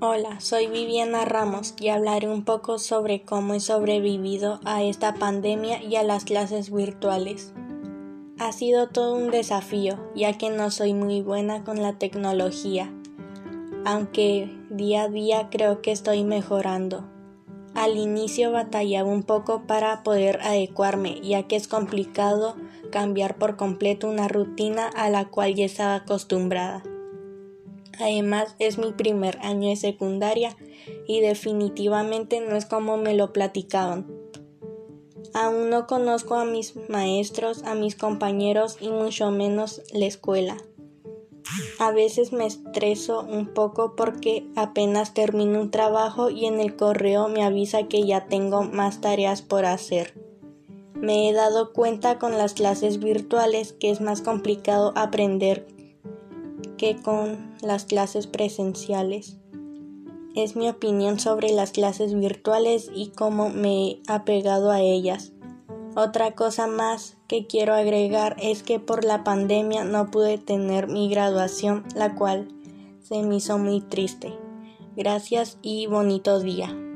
Hola, soy Viviana Ramos y hablaré un poco sobre cómo he sobrevivido a esta pandemia y a las clases virtuales. Ha sido todo un desafío, ya que no soy muy buena con la tecnología, aunque día a día creo que estoy mejorando. Al inicio batallaba un poco para poder adecuarme, ya que es complicado cambiar por completo una rutina a la cual ya estaba acostumbrada. Además es mi primer año de secundaria y definitivamente no es como me lo platicaban. Aún no conozco a mis maestros, a mis compañeros y mucho menos la escuela. A veces me estreso un poco porque apenas termino un trabajo y en el correo me avisa que ya tengo más tareas por hacer. Me he dado cuenta con las clases virtuales que es más complicado aprender que con las clases presenciales. Es mi opinión sobre las clases virtuales y cómo me he apegado a ellas. Otra cosa más que quiero agregar es que por la pandemia no pude tener mi graduación, la cual se me hizo muy triste. Gracias y bonito día.